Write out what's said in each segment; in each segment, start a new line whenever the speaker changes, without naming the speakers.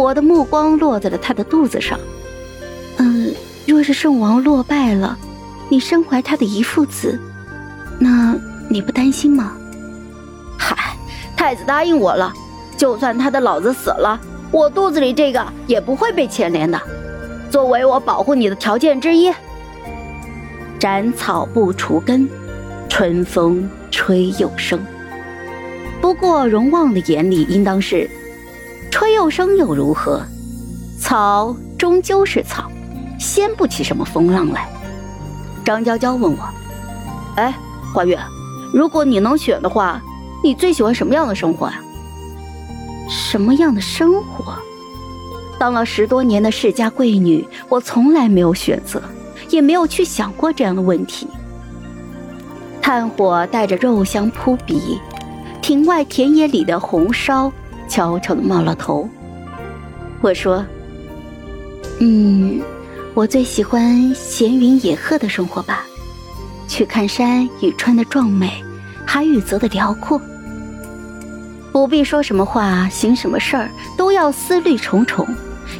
我的目光落在了他的肚子上。嗯，若是圣王落败了，你身怀他的遗腹子，那你不担心吗？
嗨，太子答应我了，就算他的老子死了，我肚子里这个也不会被牵连的，作为我保护你的条件之一。
斩草不除根，春风吹又生。不过荣旺的眼里应当是，吹又生又如何？草终究是草，掀不起什么风浪来。张娇娇问我：“
哎，花月，如果你能选的话，你最喜欢什么样的生活呀？”
什么样的生活？当了十多年的世家贵女，我从来没有选择。也没有去想过这样的问题。炭火带着肉香扑鼻，庭外田野里的红烧悄悄的冒了头。我说：“嗯，我最喜欢闲云野鹤的生活吧，去看山与川的壮美，海与泽的辽阔。不必说什么话，行什么事儿都要思虑重重，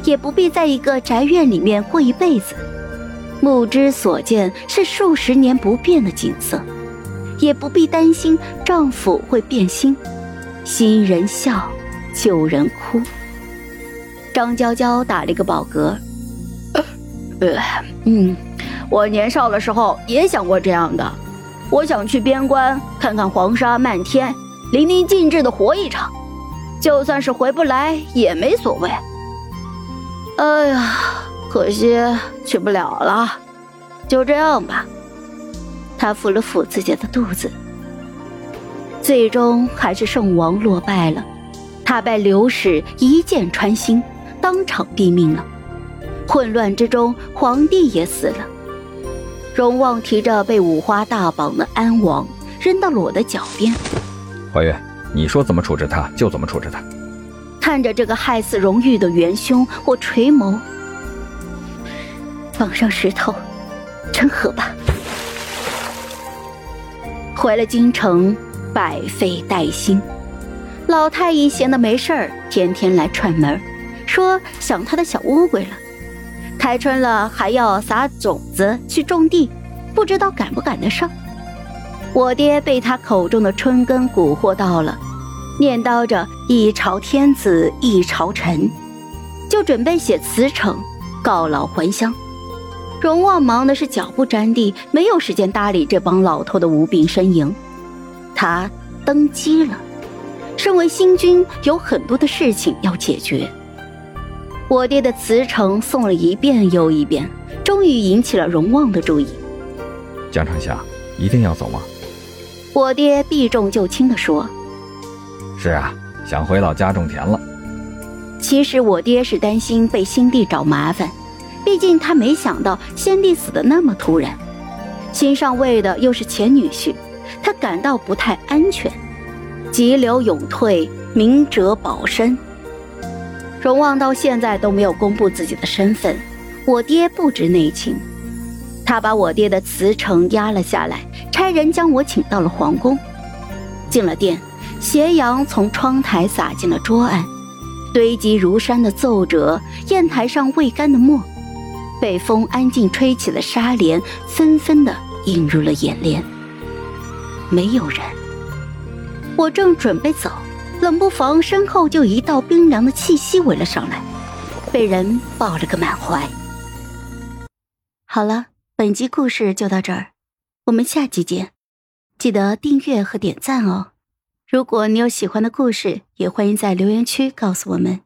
也不必在一个宅院里面过一辈子。”目之所见是数十年不变的景色，也不必担心丈夫会变心。新人笑，旧人哭。张娇娇打了一个饱嗝。
呃，嗯，我年少的时候也想过这样的，我想去边关看看黄沙漫天，淋漓尽致的活一场，就算是回不来也没所谓。哎呀！可惜去不了了，就这样吧。
他抚了抚自己的肚子，最终还是圣王落败了。他被刘氏一箭穿心，当场毙命了。混乱之中，皇帝也死了。荣旺提着被五花大绑的安王扔到了我的脚边。
怀月，你说怎么处置他就怎么处置他。
看着这个害死荣誉的元凶，我垂眸。绑上石头，成河吧。回了京城，百废待兴。老太医闲的没事儿，天天来串门，说想他的小乌龟了。开春了，还要撒种子去种地，不知道赶不赶得上。我爹被他口中的春耕蛊惑到了，念叨着一朝天子一朝臣，就准备写辞呈，告老还乡。荣旺忙的是脚不沾地，没有时间搭理这帮老头的无病呻吟。他登基了，身为新君，有很多的事情要解决。我爹的辞呈送了一遍又一遍，终于引起了荣旺的注意。
江丞相，一定要走吗？
我爹避重就轻地说：“
是啊，想回老家种田了。”
其实我爹是担心被新帝找麻烦。毕竟他没想到先帝死的那么突然，新上位的又是前女婿，他感到不太安全，急流勇退，明哲保身。荣旺到现在都没有公布自己的身份，我爹不知内情，他把我爹的辞呈压了下来，差人将我请到了皇宫。进了殿，斜阳从窗台洒进了桌案，堆积如山的奏折，砚台上未干的墨。被风安静吹起的纱帘，纷纷的映入了眼帘。没有人。我正准备走，冷不防身后就一道冰凉的气息围了上来，被人抱了个满怀。好了，本集故事就到这儿，我们下集见，记得订阅和点赞哦。如果你有喜欢的故事，也欢迎在留言区告诉我们。